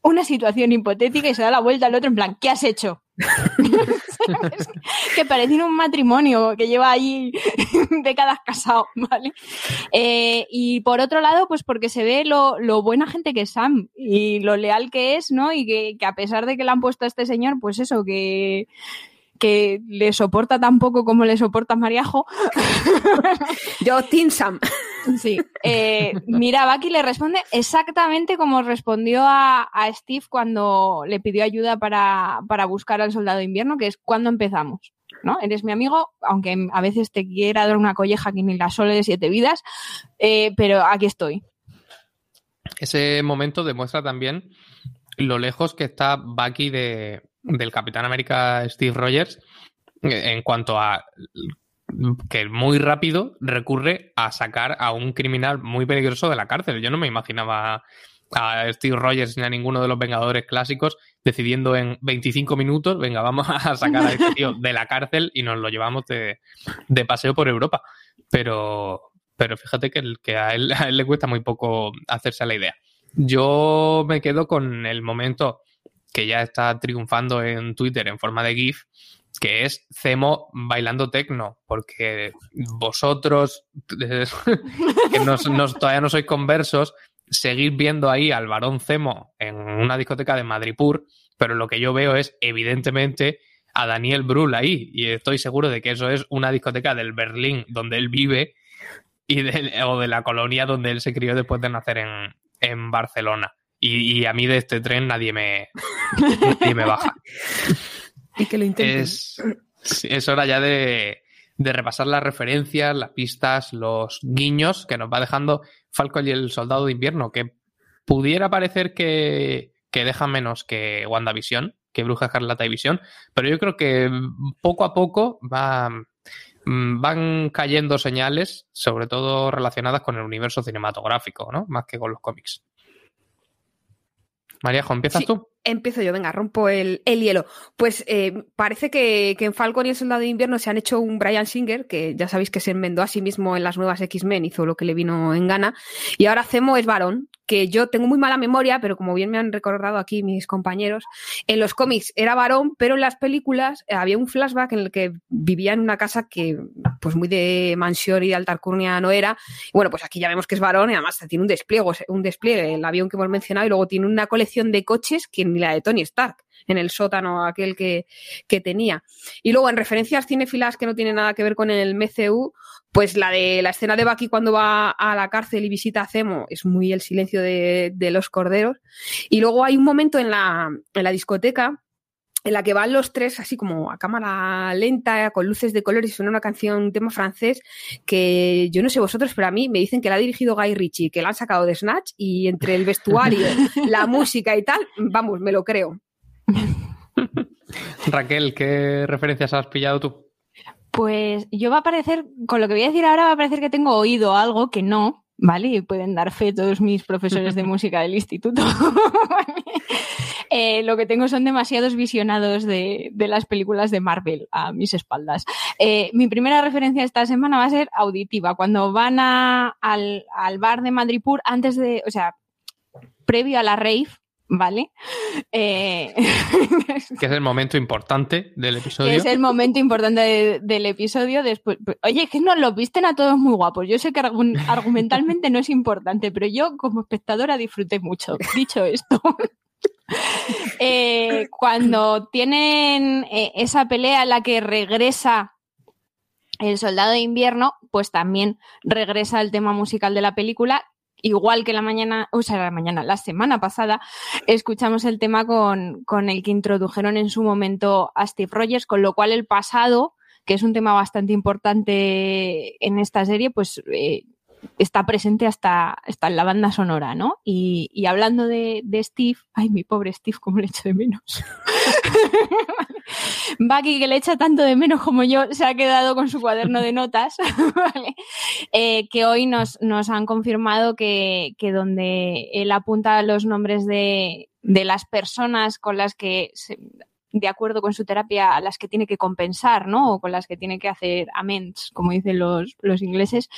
una situación hipotética y se da la vuelta al otro en plan, ¿qué has hecho? que parece un matrimonio que lleva ahí décadas casado, ¿vale? Eh, y por otro lado, pues porque se ve lo, buena gente que es Sam y lo leal que es, ¿no? Y que, que, a pesar de que le han puesto a este señor, pues eso, que, que le soporta tan poco como le soporta Mariajo. Yo, Tinsam. Sí. Eh, mira, Bucky le responde exactamente como respondió a, Steve cuando le pidió ayuda para, buscar al soldado de invierno, que es cuando empezamos. ¿no? Eres mi amigo, aunque a veces te quiera dar una colleja que ni la sole de siete vidas, eh, pero aquí estoy. Ese momento demuestra también lo lejos que está Bucky de, del Capitán América Steve Rogers en cuanto a que muy rápido recurre a sacar a un criminal muy peligroso de la cárcel. Yo no me imaginaba a Steve Rogers ni a ninguno de los Vengadores clásicos decidiendo en 25 minutos, venga, vamos a sacar a este tío de la cárcel y nos lo llevamos de, paseo por Europa. Pero, pero fíjate que, que a, él, a él le cuesta muy poco hacerse la idea. Yo me quedo con el momento que ya está triunfando en Twitter en forma de GIF, que es Cemo bailando tecno, porque vosotros, que todavía no sois conversos, seguís viendo ahí al varón Cemo en una discoteca de Madripur, pero lo que yo veo es, evidentemente, a Daniel Brühl ahí, y estoy seguro de que eso es una discoteca del Berlín donde él vive y o de la colonia donde él se crió después de nacer en, en Barcelona. Y, a mí de este tren nadie me, me baja. y que lo intenten. Es, hora ya de, repasar las referencias, las pistas, los guiños que nos va dejando Falco y el Soldado de Invierno, que pudiera parecer que, que deja menos que WandaVision, que Bruja Escarlata y Visión, pero yo creo que poco a poco va, van cayendo señales, sobre todo relacionadas con el universo cinematográfico, ¿no? Más que con los cómics. Maríajo, ¿empiezas tú? Empiezo yo, venga, rompo el, hielo. Pues eh, parece que, en Falcon y el Soldado de Invierno se han hecho un Brian Singer, que ya sabéis que se enmendó a sí mismo en las nuevas X-Men, hizo lo que le vino en gana, y ahora Zemo es varón, que yo tengo muy mala memoria, pero como bien me han recordado aquí mis compañeros, en los cómics era varón, pero en las películas había un flashback en el que vivía en una casa que, pues muy de mansión y de altarcurnia no era. Y bueno, pues aquí ya vemos que es varón y además tiene un despliegue, un despliegue, el avión que hemos mencionado, y luego tiene una colección de coches que ni la de Tony Stark en el sótano aquel que, tenía. Y luego, en referencias cinéfilas que no tienen nada que ver con el MCU, pues la de la escena de Bucky cuando va a la cárcel y visita a Zemo es muy el silencio de, los corderos. Y luego hay un momento en la, en la discoteca en la que van los tres así como a cámara lenta, con luces de colores y suena una canción, un tema francés que yo no sé vosotros, pero a mí me dicen que la ha dirigido Guy Ritchie, que la han sacado de Snatch y entre el vestuario, la música y tal, vamos, me lo creo. Raquel, ¿qué referencias has pillado tú? Pues yo va a parecer, con lo que voy a decir ahora, va a parecer que tengo oído algo que no, ¿vale? Y pueden dar fe todos mis profesores de música del instituto. Eh, lo que tengo son demasiados visionados de, las películas de Marvel a mis espaldas. Eh, mi primera referencia esta semana va a ser auditiva. Cuando van al, al bar de Madripur, antes de, o sea, previo a la rave, ¿vale? Eh, que es el momento importante del episodio. Que es el momento importante del episodio. Después, oye, es que nos lo visten a todos muy guapos. Yo sé que argumentalmente no es importante, pero yo como espectadora disfruté mucho. Dicho esto. Eh, cuando tienen eh, esa pelea en la que regresa el soldado de invierno, pues también regresa el tema musical de la película, igual que la mañana, o sea, la mañana, la semana pasada, escuchamos el tema con, con, el que introdujeron en su momento a Steve Rogers, con lo cual el pasado, que es un tema bastante importante en esta serie, pues eh, está presente hasta, hasta en la banda sonora, ¿no? Y, y hablando de, de, Steve, ay, mi pobre Steve, cómo le echo de menos. Bucky, que le echa tanto de menos como yo, se ha quedado con su cuaderno de notas, ¿vale? eh, que hoy nos, nos han confirmado que, que, donde él apunta los nombres de, de las personas con las que se, de acuerdo con su terapia a las que tiene que compensar, ¿no? O con las que tiene que hacer amends, como dicen los, los ingleses,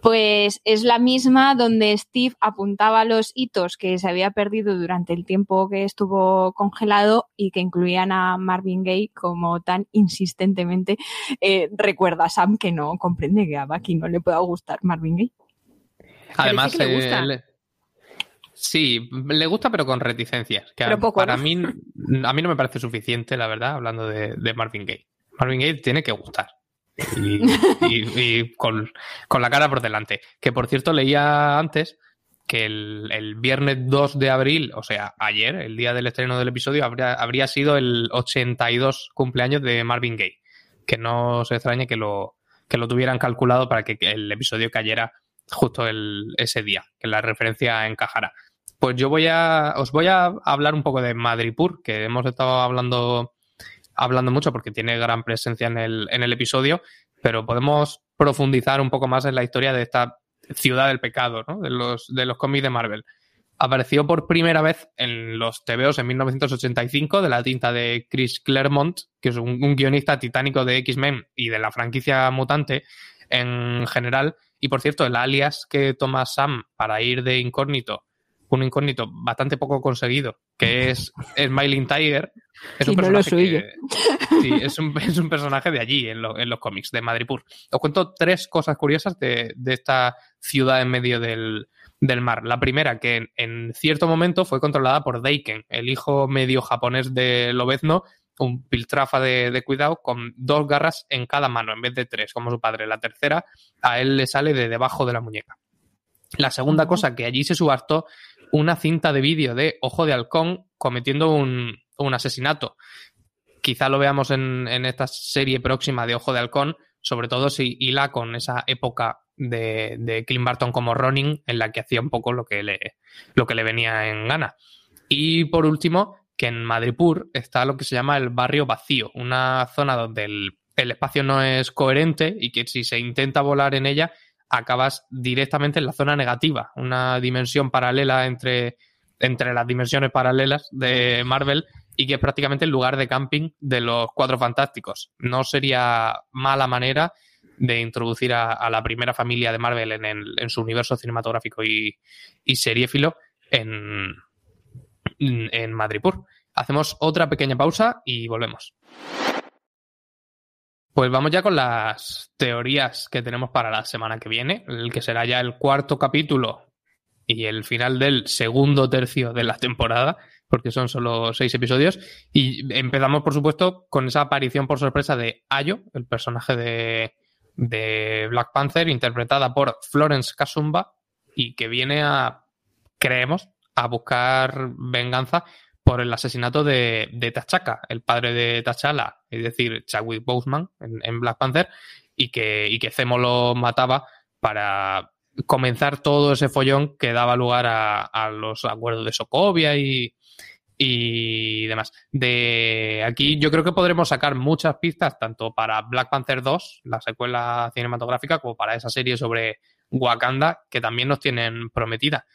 pues es la misma donde Steve apuntaba los hitos que se había perdido durante el tiempo que estuvo congelado y que incluían a Marvin Gaye como tan insistentemente eh, recuerda a Sam que no comprende que a Bucky no le pueda gustar Marvin Gaye. Además, eh, Sí, le gusta, pero con reticencias. Que para mí, a mí no me parece suficiente, la verdad, hablando de, Marvin Gaye. Marvin Gaye tiene que gustar. Y, con, la cara por delante. Que por cierto, leía antes que el, viernes 2 de abril, o sea, ayer, el día del estreno del episodio, habría, habría sido el 82 cumpleaños de Marvin Gaye. Que no se extrañe que lo, que lo tuvieran calculado para que el episodio cayera justo el, ese día, que la referencia encajara. Pues yo voy a, os voy a hablar un poco de Madripur, que hemos estado hablando, hablando mucho porque tiene gran presencia en el, en el episodio, pero podemos profundizar un poco más en la historia de esta ciudad del pecado, ¿no? de, los, de los cómics de Marvel. Apareció por primera vez en los TVOs en 1985 de la tinta de Chris Claremont, que es un, un guionista titánico de X-Men y de la franquicia mutante en general. Y por cierto, el alias que toma Sam para ir de incógnito un incógnito bastante poco conseguido, que es Smiling Tiger. Es un personaje sí, es un, es un, personaje de allí, en, en, los cómics, de Madripur. Os cuento tres cosas curiosas de, de esta ciudad en medio del, del mar. La primera, que en, en, cierto momento fue controlada por Daiken, el hijo medio japonés de Lobezno, un piltrafa de, de, cuidado, con dos garras en cada mano, en vez de tres, como su padre. La tercera, a él le sale de debajo de la muñeca. La segunda cosa, que allí se subastó una cinta de vídeo de Ojo de Halcón cometiendo un, un asesinato. Quizá lo veamos en, en, esta serie próxima de Ojo de Halcón, sobre todo si hila con esa época de, de Clint Barton como Ronin, en la que hacía un poco lo que le, lo que le venía en gana. Y por último, que en Madripur está lo que se llama el barrio vacío, una zona donde el, el espacio no es coherente y que si se intenta volar en ella acabas directamente en la zona negativa, una dimensión paralela entre, entre las dimensiones paralelas de Marvel y que es prácticamente el lugar de camping de los cuatro fantásticos. No sería mala manera de introducir a, la primera familia de Marvel en, en su universo cinematográfico y, y seriéfilo en, en. Hacemos otra pequeña pausa y volvemos. Pues vamos ya con las teorías que tenemos para la semana que viene, el que será ya el cuarto capítulo y el final del segundo tercio de la temporada, porque son solo seis episodios. Y empezamos, por supuesto, con esa aparición por sorpresa de Ayo, el personaje de, de Black Panther, interpretada por Florence Kasumba, y que viene a, creemos, a buscar venganza por el asesinato de, de el padre de T'Challa, es decir, Chadwick Boseman en, Black Panther, y que, y Zemo lo mataba para comenzar todo ese follón que daba lugar a, los acuerdos de Sokovia y, y demás. De aquí yo creo que podremos sacar muchas pistas tanto para Black Panther 2, la secuela cinematográfica, como para esa serie sobre Wakanda que también nos tienen prometida.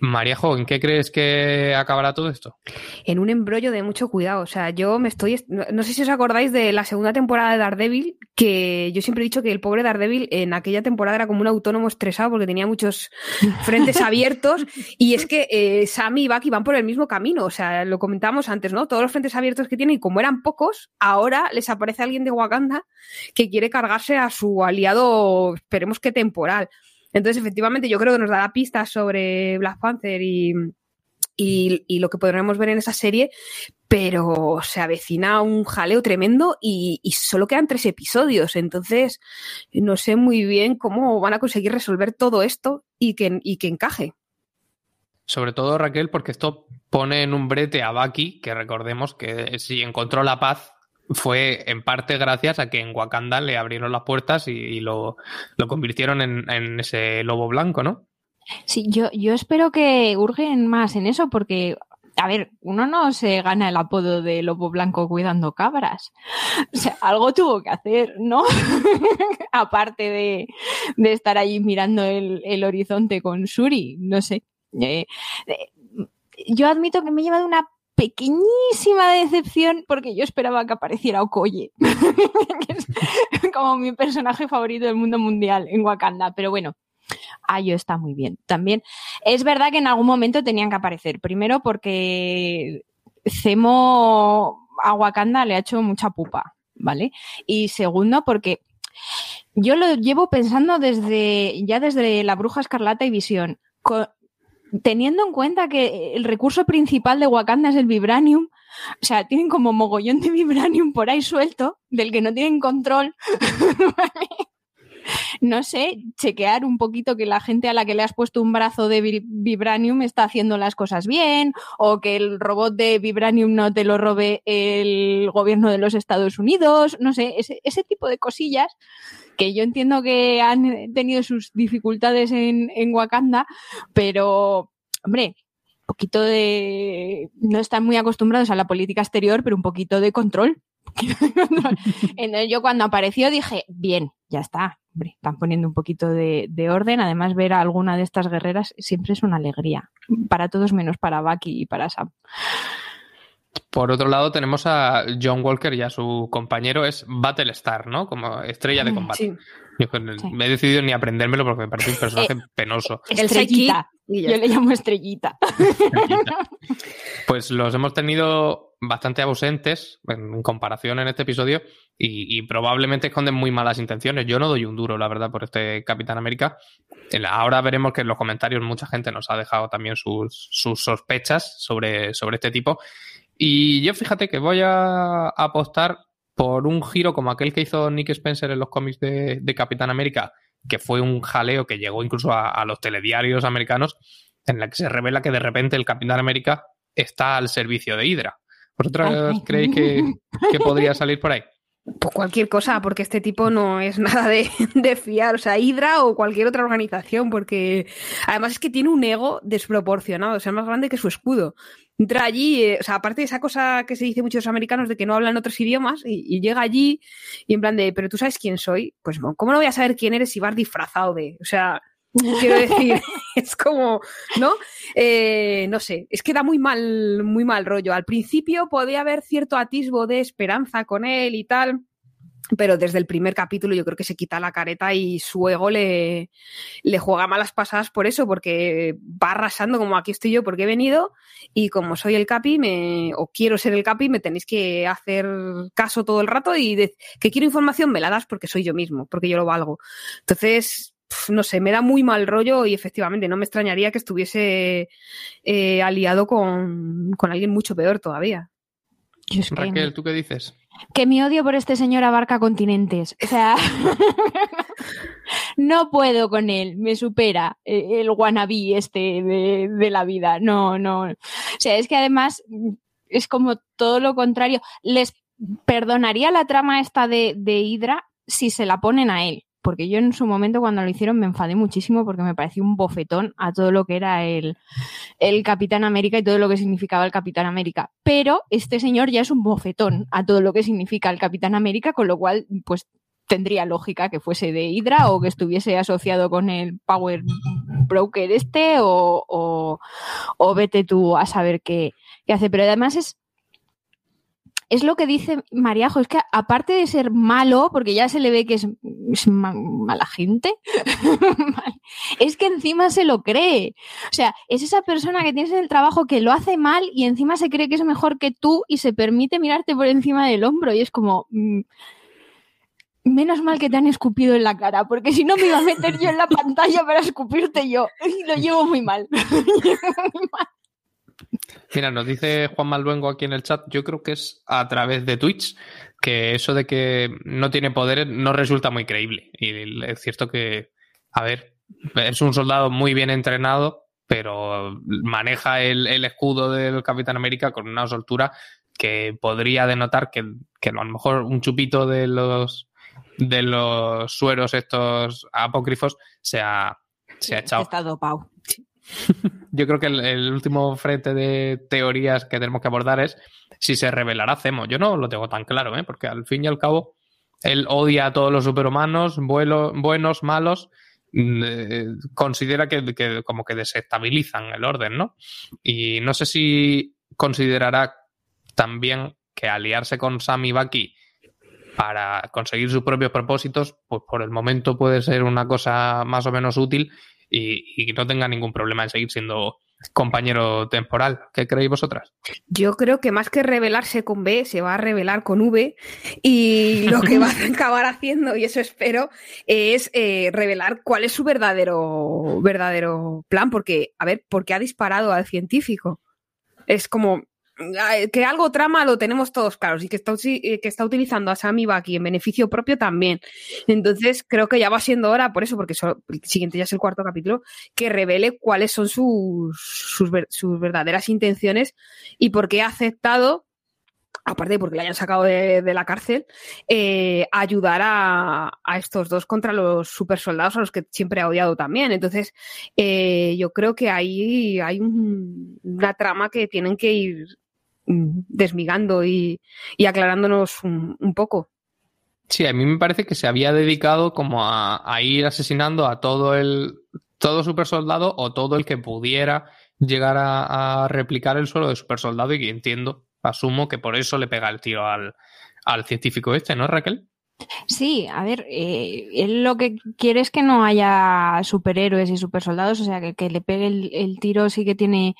Maríajo, ¿en qué crees que acabará todo esto? En un embrollo de mucho cuidado. O sea, yo me estoy. No, sé si os acordáis de la segunda temporada de Daredevil, que yo siempre he dicho que el pobre Daredevil en aquella temporada era como un autónomo estresado porque tenía muchos frentes abiertos. Y es que eh, Sammy y Bucky van por el mismo camino. O sea, lo comentábamos antes, ¿no? Todos los frentes abiertos que tienen, y como eran pocos, ahora les aparece alguien de Wakanda que quiere cargarse a su aliado, esperemos que temporal. Entonces, efectivamente, yo creo que nos dará pistas sobre Black Panther y, y, lo que podremos ver en esa serie, pero se avecina un jaleo tremendo y, solo quedan tres episodios. Entonces, no sé muy bien cómo van a conseguir resolver todo esto y que, y que encaje. Sobre todo, Raquel, porque esto pone en un brete a Baki, que recordemos que si encontró la paz fue en parte gracias a que en Wakanda le abrieron las puertas y, lo, convirtieron en, ese lobo blanco, ¿no? Sí, yo, espero que urgen más en eso porque, a ver, uno no se gana el apodo de lobo blanco cuidando cabras. O sea, algo tuvo que hacer, ¿no? Aparte de, estar allí mirando el, horizonte con Suri, no sé. Eh, eh, yo admito que me he llevado una pequeñísima decepción porque yo esperaba que apareciera Okoye, que es como mi personaje favorito del mundo mundial en Wakanda, pero bueno. Ayo está muy bien. También es verdad que en algún momento tenían que aparecer. Primero porque Zemo a Wakanda le ha hecho mucha pupa, ¿vale? Y segundo porque yo lo llevo pensando desde ya desde la Bruja Escarlata y Visión teniendo en cuenta que el recurso principal de Wakanda es el vibranium, o sea, tienen como mogollón de vibranium por ahí suelto, del que no tienen control. no sé, chequear un poquito que la gente a la que le has puesto un brazo de vibranium está haciendo las cosas bien, o que el robot de vibranium no te lo robe el gobierno de los Estados Unidos, no sé, ese, ese tipo de cosillas que yo entiendo que han tenido sus dificultades en, en Wakanda, pero, hombre, un poquito de... No están muy acostumbrados a la política exterior, pero un poquito de control. Entonces yo cuando apareció dije, bien, ya está, hombre, están poniendo un poquito de, de, orden. Además, ver a alguna de estas guerreras siempre es una alegría. Para todos menos para Bucky y para Sam. Por otro lado, tenemos a John Walker y a su compañero es Battlestar, ¿no? Como estrella de mm, combate. Yo me he decidido ni aprendérmelo porque me parece un personaje eh, penoso. Estrellita. Yo le llamo estrellita. Pues los hemos tenido bastante ausentes en comparación en este episodio y, probablemente esconden muy malas intenciones. Yo no doy un duro, la verdad, por este Capitán América. Ahora veremos que en los comentarios mucha gente nos ha dejado también sus, sus sospechas sobre, sobre este tipo. Y yo fíjate que voy a apostar por un giro como aquel que hizo Nick Spencer en los cómics de, Capitán América, que fue un jaleo que llegó incluso a, los telediarios americanos, en la que se revela que de repente el Capitán América está al servicio de Hydra. ¿Vosotros creéis que, que podría salir por ahí? Pues cualquier cosa, porque este tipo no es nada de, de, fiar, o sea, Hydra o cualquier otra organización, porque además es que tiene un ego desproporcionado, o sea, más grande que su escudo. Entra allí, eh, o sea, aparte de esa cosa que se dice muchos americanos de que no hablan otros idiomas, y, llega allí y en plan de, pero tú sabes quién soy, pues ¿cómo no voy a saber quién eres si vas disfrazado de? O sea, quiero decir, es como, ¿no? Eh, no sé, es que da muy mal, muy mal rollo. Al principio podía haber cierto atisbo de esperanza con él y tal, pero desde el primer capítulo yo creo que se quita la careta y su ego le, le juega malas pasadas por eso, porque va arrasando como aquí estoy yo porque he venido y como soy el capi me, o quiero ser el capi me tenéis que hacer caso todo el rato y de, que quiero información me la das porque soy yo mismo, porque yo lo valgo. Entonces, no sé, me da muy mal rollo y efectivamente no me extrañaría que estuviese eh, aliado con, con, alguien mucho peor todavía. Raquel, ¿tú qué dices? Que mi odio por este señor abarca continentes. O sea, no puedo con él, me supera eh, el wannabe este de, de, la vida. No, no. O sea, es que además es como todo lo contrario. Les perdonaría la trama esta de, de Hydra si se la ponen a él porque yo en su momento cuando lo hicieron me enfadé muchísimo porque me pareció un bofetón a todo lo que era el, el Capitán América y todo lo que significaba el Capitán América. Pero este señor ya es un bofetón a todo lo que significa el Capitán América, con lo cual, pues tendría lógica que fuese de Hydra o que estuviese asociado con el Power Broker este o, o, vete tú a saber qué, qué hace. Pero además es es lo que dice Mariajo, es que aparte de ser malo, porque ya se le ve que es, mala gente, es que encima se lo cree. O sea, es esa persona que tienes en el trabajo que lo hace mal y encima se cree que es mejor que tú y se permite mirarte por encima del hombro y es como... Mm, menos mal que te han escupido en la cara, porque si no me iba a meter yo en la pantalla para escupirte yo. Y lo llevo muy mal. muy mal. Mira, nos dice Juan Malvengo aquí en el chat, yo creo que es a través de Twitch, que eso de que no tiene poderes no resulta muy creíble. Y es cierto que, a ver, es un soldado muy bien entrenado, pero maneja el, escudo del Capitán América con una soltura que podría denotar que, a lo mejor un chupito de los de los sueros estos apócrifos se ha, se ha echado. Está dopado. Yo creo que el, último frente de teorías que tenemos que abordar es si se revelará Zemo. Yo no lo tengo tan claro, ¿eh? porque al fin y al cabo él odia a todos los superhumanos, buenos, malos, mm, eh, considera que, como que desestabilizan el orden, ¿no? Y no sé si considerará también que aliarse con Sam y Bucky para conseguir sus propios propósitos, pues por el momento puede ser una cosa más o menos útil y, no tenga ningún problema en seguir siendo compañero temporal. ¿Qué creéis vosotras? Yo creo que más que revelarse con B, se va a revelar con V y lo que va a acabar haciendo, y eso espero, es eh, revelar cuál es su verdadero, verdadero plan, porque, a ver, ¿por qué ha disparado al científico? Es como, que algo trama lo tenemos todos claros y que está, eh, que está utilizando a Sammy Bucky en beneficio propio también. Entonces creo que ya va siendo hora, por eso, porque el siguiente ya es el cuarto capítulo, que revele cuáles son sus, sus, verdaderas intenciones y por qué ha aceptado aparte de porque le hayan sacado de, la cárcel, eh, ayudar a, estos dos contra los super soldados a los que siempre ha odiado también. Entonces, eh, yo creo que ahí hay una trama que tienen que ir desmigando y, aclarándonos un, poco. Sí, a mí me parece que se había dedicado como a, ir asesinando a todo el todo super soldado o todo el que pudiera llegar a, replicar el suelo de super soldado y entiendo, asumo que por eso le pega el tiro al, al científico este, ¿no, Raquel? Sí, a ver, eh, él lo que quiere es que no haya superhéroes y supersoldados, o sea, que, que le pegue el, tiro sí que tiene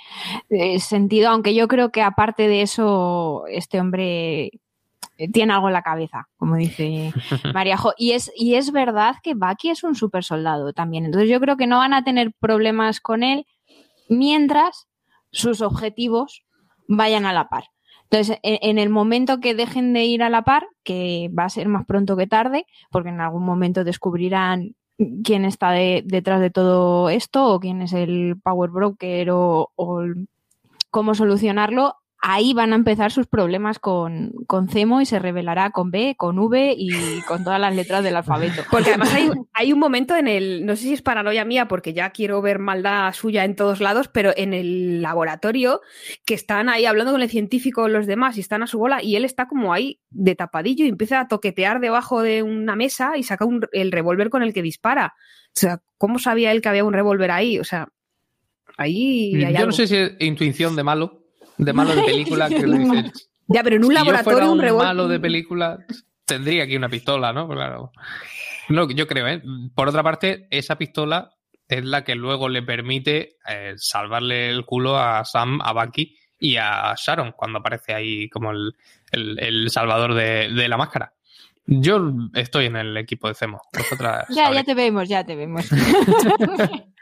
eh, sentido, aunque yo creo que aparte de eso, este hombre eh, tiene algo en la cabeza, como dice Mariajo. Y es, y es verdad que Bucky es un supersoldado también, entonces yo creo que no van a tener problemas con él mientras sus objetivos vayan a la par. Entonces, en, el momento que dejen de ir a la par, que va a ser más pronto que tarde, porque en algún momento descubrirán quién está detrás de todo esto o quién es el power broker o, o cómo solucionarlo, ahí van a empezar sus problemas con, con Cemo y se revelará con B, con V y con todas las letras del alfabeto. Porque además hay, un momento en el, no sé si es paranoia mía porque ya quiero ver maldad suya en todos lados, pero en el laboratorio que están ahí hablando con el científico los demás y están a su bola y él está como ahí de tapadillo y empieza a toquetear debajo de una mesa y saca el revólver con el que dispara. O sea, ¿cómo sabía él que había un revólver ahí? O sea, ahí... Yo no sé si es intuición de malo de malo de película que le dices. Ya, pero en un laboratorio un, un malo de película tendría aquí una pistola, ¿no? Claro. No, yo creo, ¿eh? Por otra parte, esa pistola es la que luego le permite eh, salvarle el culo a Sam, a Bucky y a Sharon cuando aparece ahí como el, el, salvador de, de, la máscara. Yo estoy en el equipo de Cemo. ya, ya te vemos, ya te vemos.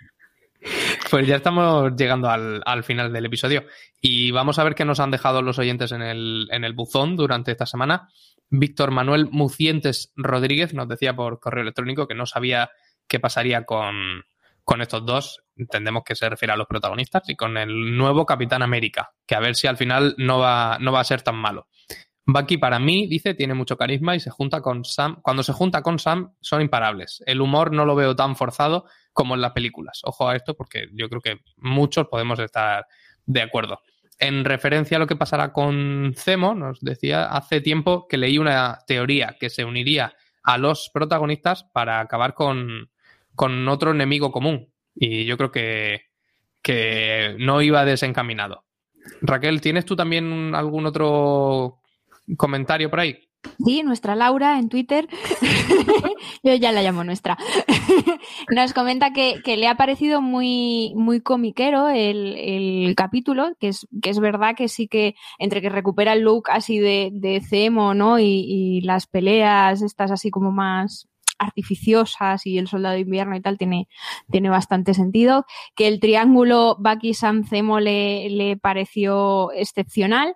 Pues ya estamos llegando al, final del episodio y vamos a ver qué nos han dejado los oyentes en el, buzón durante esta semana. Víctor Manuel Mucientes Rodríguez nos decía por correo electrónico que no sabía qué pasaría con, con estos dos. Entendemos que se refiere a los protagonistas y con el nuevo Capitán América, que a ver si al final no va, no va a ser tan malo. Bucky para mí, dice, tiene mucho carisma y se junta con Sam. Cuando se junta con Sam son imparables. El humor no lo veo tan forzado como en las películas. Ojo a esto porque yo creo que muchos podemos estar de acuerdo. En referencia a lo que pasará con Zemo, nos decía hace tiempo que leí una teoría que se uniría a los protagonistas para acabar con, con otro enemigo común. Y yo creo que, que no iba desencaminado. Raquel, ¿tienes tú también algún otro comentario por ahí? Sí, nuestra Laura en Twitter, yo ya la llamo nuestra, nos comenta que, le ha parecido muy, muy comiquero el, capítulo, que es, que es verdad que sí que entre que recupera el look así de, de Cemo, ¿no? Y, y las peleas estas así como más, artificiosas y el soldado de invierno y tal tiene, tiene bastante sentido. Que el triángulo Bucky Sam Zemo le, le pareció excepcional.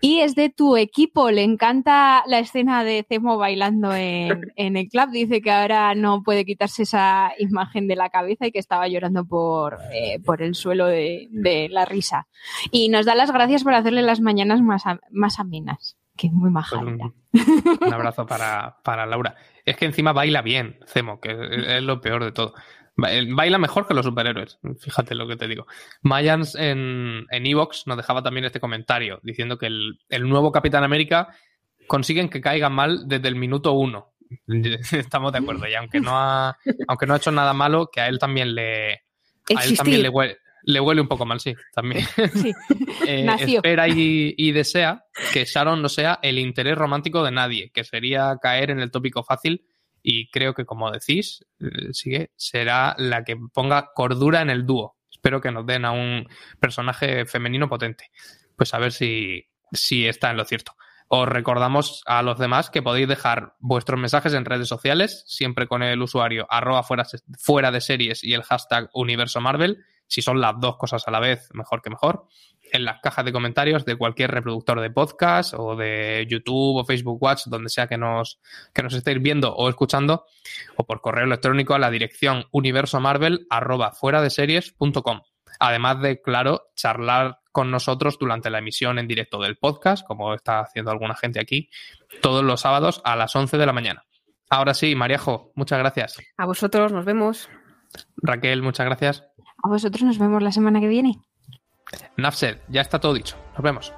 Y es de tu equipo, le encanta la escena de Zemo bailando en, en el club. Dice que ahora no puede quitarse esa imagen de la cabeza y que estaba llorando por, eh, por el suelo de, de, la risa. Y nos da las gracias por hacerle las mañanas más, más amenas que muy maja. Pues un, abrazo para, para, Laura. Es que encima baila bien, Cemo, que es lo peor de todo. Baila mejor que los superhéroes, fíjate lo que te digo. Mayans en Evox nos dejaba también este comentario diciendo que el, el nuevo Capitán América consiguen que caiga mal desde el minuto uno. Estamos de acuerdo, y aunque no ha, aunque no ha hecho nada malo, que a él también le, a él también le huele, le huele un poco mal, sí, también. Sí. Eh, espera y, desea que Sharon no sea el interés romántico de nadie, que sería caer en el tópico fácil. Y creo que, como decís, eh, sigue, será la que ponga cordura en el dúo. Espero que nos den a un personaje femenino potente. Pues a ver si, si está en lo cierto. Os recordamos a los demás que podéis dejar vuestros mensajes en redes sociales, siempre con el usuario arroba fuera, fuera de series y el hashtag universo Marvel si son las dos cosas a la vez, mejor que mejor. En las cajas de comentarios de cualquier reproductor de podcast o de YouTube o Facebook Watch, donde sea que nos, que nos estéis viendo o escuchando, o por correo electrónico a la dirección universomarvel arroba fuera de series.com. Además de, claro, charlar con nosotros durante la emisión en directo del podcast, como está haciendo alguna gente aquí, todos los sábados a las 11 de la mañana. Ahora sí, Mariajo, muchas gracias. A vosotros, nos vemos. Raquel, muchas gracias. A vosotros nos vemos la semana que viene. Nafser, ya está todo dicho. Nos vemos.